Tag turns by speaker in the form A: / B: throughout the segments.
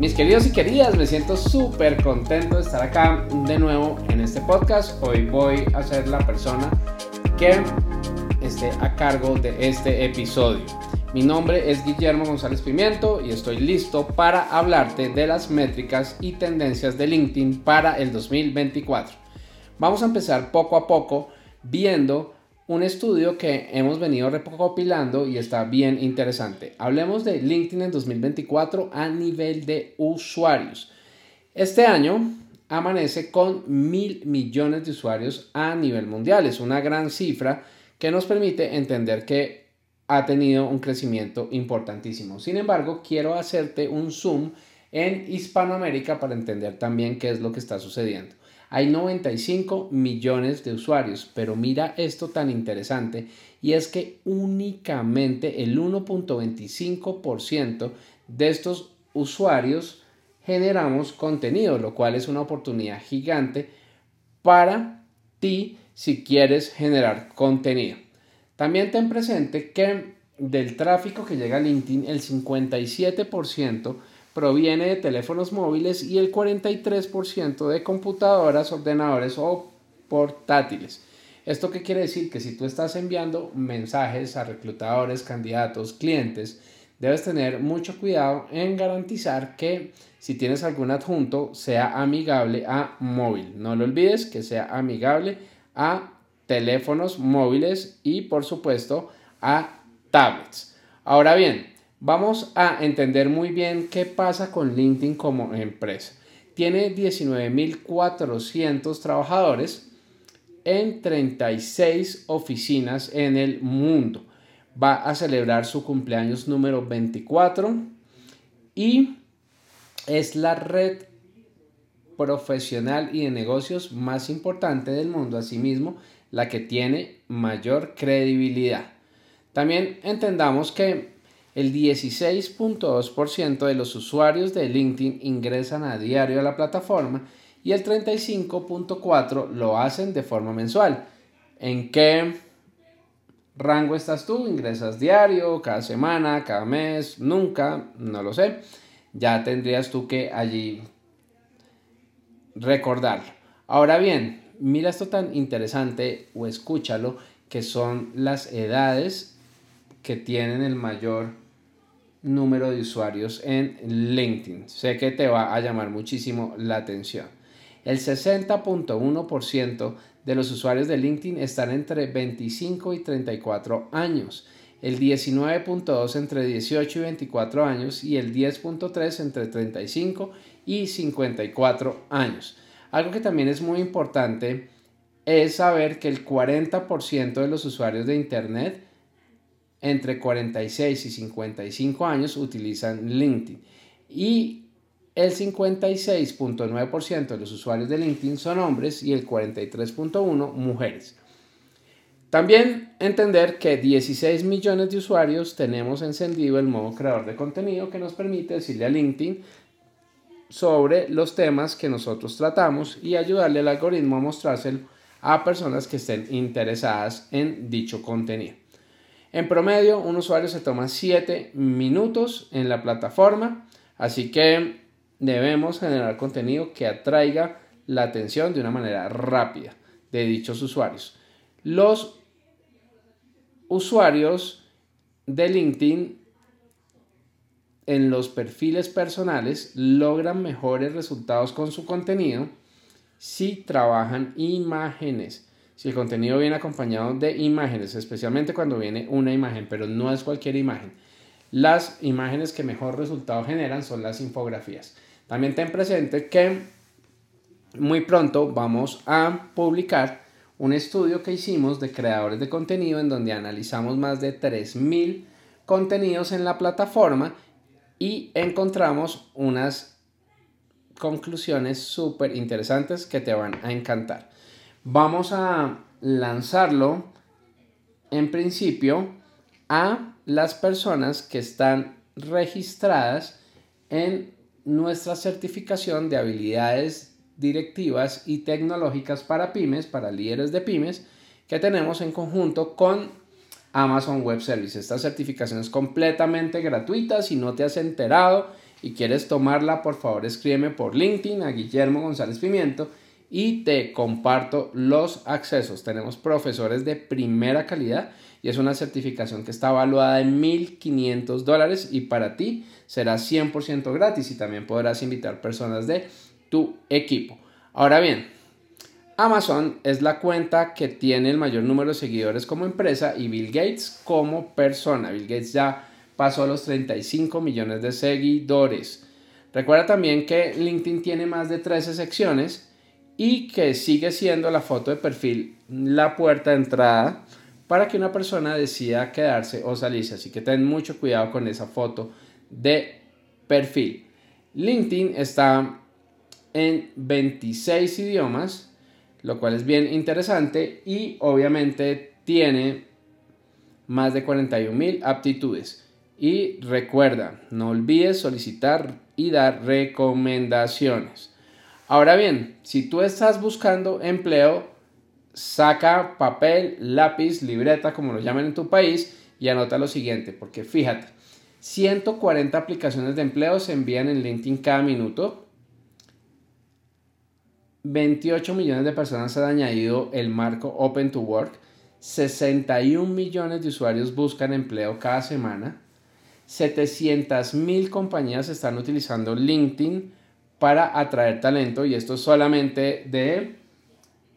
A: Mis queridos y queridas, me siento súper contento de estar acá de nuevo en este podcast. Hoy voy a ser la persona que esté a cargo de este episodio. Mi nombre es Guillermo González Pimiento y estoy listo para hablarte de las métricas y tendencias de LinkedIn para el 2024. Vamos a empezar poco a poco viendo un estudio que hemos venido recopilando y está bien interesante. Hablemos de LinkedIn en 2024 a nivel de usuarios. Este año amanece con mil millones de usuarios a nivel mundial. Es una gran cifra que nos permite entender que ha tenido un crecimiento importantísimo. Sin embargo, quiero hacerte un zoom en Hispanoamérica para entender también qué es lo que está sucediendo. Hay 95 millones de usuarios, pero mira esto tan interesante y es que únicamente el 1.25% de estos usuarios generamos contenido, lo cual es una oportunidad gigante para ti si quieres generar contenido. También ten presente que del tráfico que llega a LinkedIn, el 57% proviene de teléfonos móviles y el 43% de computadoras, ordenadores o portátiles. ¿Esto quiere decir? Que si tú estás enviando mensajes a reclutadores, candidatos, clientes, debes tener mucho cuidado en garantizar que si tienes algún adjunto sea amigable a móvil. No lo olvides que sea amigable a teléfonos móviles y por supuesto a tablets. Ahora bien, Vamos a entender muy bien qué pasa con LinkedIn como empresa. Tiene 19.400 trabajadores en 36 oficinas en el mundo. Va a celebrar su cumpleaños número 24 y es la red profesional y de negocios más importante del mundo, asimismo la que tiene mayor credibilidad. También entendamos que el 16.2% de los usuarios de LinkedIn ingresan a diario a la plataforma y el 35.4% lo hacen de forma mensual. ¿En qué rango estás tú? ¿Ingresas diario, cada semana, cada mes? Nunca, no lo sé. Ya tendrías tú que allí recordarlo. Ahora bien, mira esto tan interesante o escúchalo, que son las edades que tienen el mayor número de usuarios en LinkedIn. Sé que te va a llamar muchísimo la atención. El 60.1% de los usuarios de LinkedIn están entre 25 y 34 años, el 19.2 entre 18 y 24 años y el 10.3 entre 35 y 54 años. Algo que también es muy importante es saber que el 40% de los usuarios de Internet entre 46 y 55 años utilizan LinkedIn y el 56.9% de los usuarios de LinkedIn son hombres y el 43.1% mujeres. También entender que 16 millones de usuarios tenemos encendido el modo creador de contenido que nos permite decirle a LinkedIn sobre los temas que nosotros tratamos y ayudarle al algoritmo a mostrárselo a personas que estén interesadas en dicho contenido. En promedio, un usuario se toma 7 minutos en la plataforma, así que debemos generar contenido que atraiga la atención de una manera rápida de dichos usuarios. Los usuarios de LinkedIn en los perfiles personales logran mejores resultados con su contenido si trabajan imágenes si el contenido viene acompañado de imágenes, especialmente cuando viene una imagen, pero no es cualquier imagen. Las imágenes que mejor resultado generan son las infografías. También ten presente que muy pronto vamos a publicar un estudio que hicimos de creadores de contenido en donde analizamos más de 3.000 contenidos en la plataforma y encontramos unas conclusiones súper interesantes que te van a encantar. Vamos a lanzarlo en principio a las personas que están registradas en nuestra certificación de habilidades directivas y tecnológicas para pymes, para líderes de pymes, que tenemos en conjunto con Amazon Web Services. Esta certificación es completamente gratuita. Si no te has enterado y quieres tomarla, por favor escríbeme por LinkedIn a Guillermo González Pimiento y te comparto los accesos. Tenemos profesores de primera calidad y es una certificación que está evaluada en 1.500 dólares y para ti será 100% gratis y también podrás invitar personas de tu equipo. Ahora bien, Amazon es la cuenta que tiene el mayor número de seguidores como empresa y Bill Gates como persona. Bill Gates ya pasó los 35 millones de seguidores. Recuerda también que LinkedIn tiene más de 13 secciones y que sigue siendo la foto de perfil la puerta de entrada para que una persona decida quedarse o salirse. Así que ten mucho cuidado con esa foto de perfil. LinkedIn está en 26 idiomas, lo cual es bien interesante y obviamente tiene más de 41 mil aptitudes. Y recuerda, no olvides solicitar y dar recomendaciones. Ahora bien, si tú estás buscando empleo, saca papel, lápiz, libreta, como lo llaman en tu país, y anota lo siguiente, porque fíjate, 140 aplicaciones de empleo se envían en LinkedIn cada minuto. 28 millones de personas han añadido el marco Open to Work. 61 millones de usuarios buscan empleo cada semana. 700 mil compañías están utilizando LinkedIn para atraer talento y esto solamente de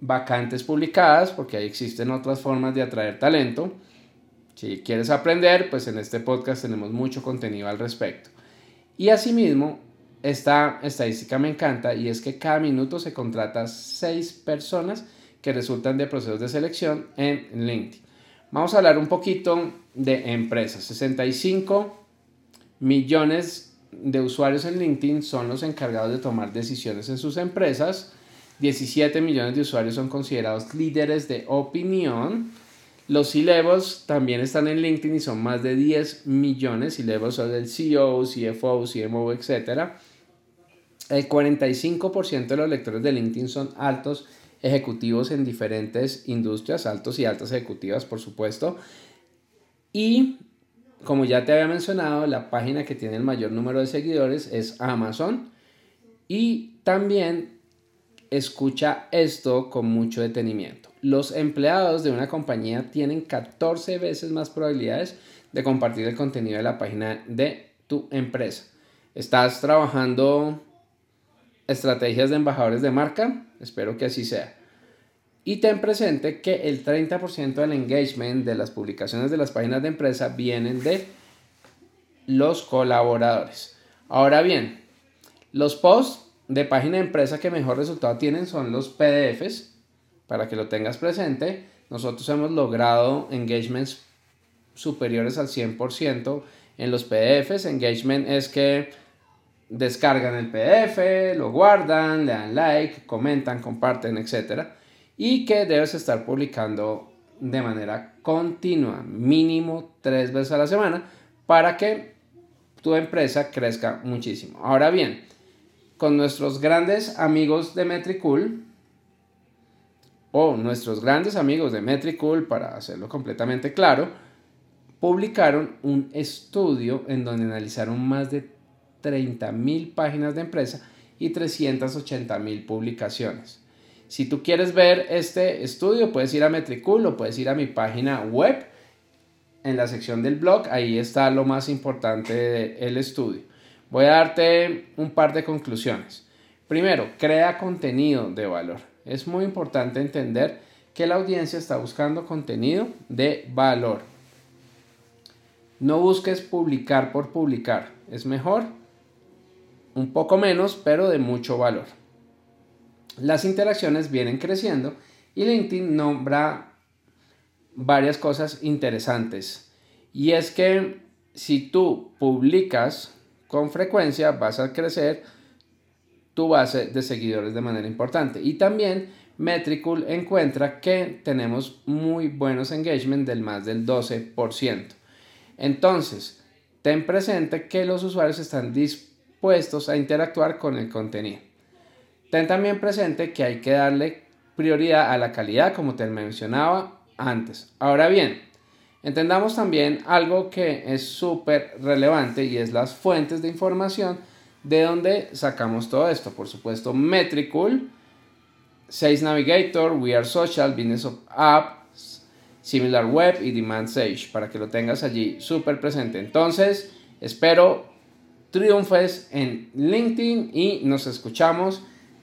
A: vacantes publicadas, porque ahí existen otras formas de atraer talento. Si quieres aprender, pues en este podcast tenemos mucho contenido al respecto. Y asimismo, esta estadística me encanta y es que cada minuto se contrata seis personas que resultan de procesos de selección en LinkedIn. Vamos a hablar un poquito de empresas. 65 millones de usuarios en LinkedIn son los encargados de tomar decisiones en sus empresas 17 millones de usuarios son considerados líderes de opinión. Los C-Levels también están en LinkedIn y son más de 10 millones. C-Levels son del CEO, CFO, CMO, etc. El 45% de los lectores de LinkedIn son altos ejecutivos en diferentes industrias, altos y altas ejecutivas, por supuesto. Y como ya te había mencionado, la página que tiene el mayor número de seguidores es Amazon. Y también escucha esto con mucho detenimiento. Los empleados de una compañía tienen 14 veces más probabilidades de compartir el contenido de la página de tu empresa. ¿Estás trabajando estrategias de embajadores de marca? Espero que así sea. Y ten presente que el 30% del engagement de las publicaciones de las páginas de empresa vienen de los colaboradores. Ahora bien, los posts de página de empresa que mejor resultado tienen son los PDFs, para que lo tengas presente. Nosotros hemos logrado engagements superiores al 100% en los PDFs. Engagement es que descargan el PDF, lo guardan, le dan like, comentan, comparten, etc. Y que debes estar publicando de manera continua, mínimo tres veces a la semana, para que tu empresa crezca muchísimo. Ahora bien, con nuestros grandes amigos de Metricool o nuestros grandes amigos de Metricool, para hacerlo completamente claro, publicaron un estudio en donde analizaron más de 30.000 páginas de empresa y 380.000 publicaciones. Si tú quieres ver este estudio, puedes ir a Metricool o puedes ir a mi página web. En la sección del blog, ahí está lo más importante del estudio. Voy a darte un par de conclusiones. Primero, crea contenido de valor. Es muy importante entender que la audiencia está buscando contenido de valor. No busques publicar por publicar. Es mejor un poco menos, pero de mucho valor. Las interacciones vienen creciendo y LinkedIn nombra varias cosas interesantes. Y es que si tú publicas con frecuencia vas a crecer tu base de seguidores de manera importante. Y también Metricool encuentra que tenemos muy buenos engagement del más del 12%. Entonces, ten presente que los usuarios están dispuestos a interactuar con el contenido. Ten también presente que hay que darle prioridad a la calidad, como te mencionaba antes. Ahora bien, entendamos también algo que es súper relevante y es las fuentes de información de donde sacamos todo esto. Por supuesto, Metricool, Sales Navigator, We Are Social, Business of Apps, Similar Web y Demand Sage, para que lo tengas allí súper presente. Entonces, espero triunfes en LinkedIn y nos escuchamos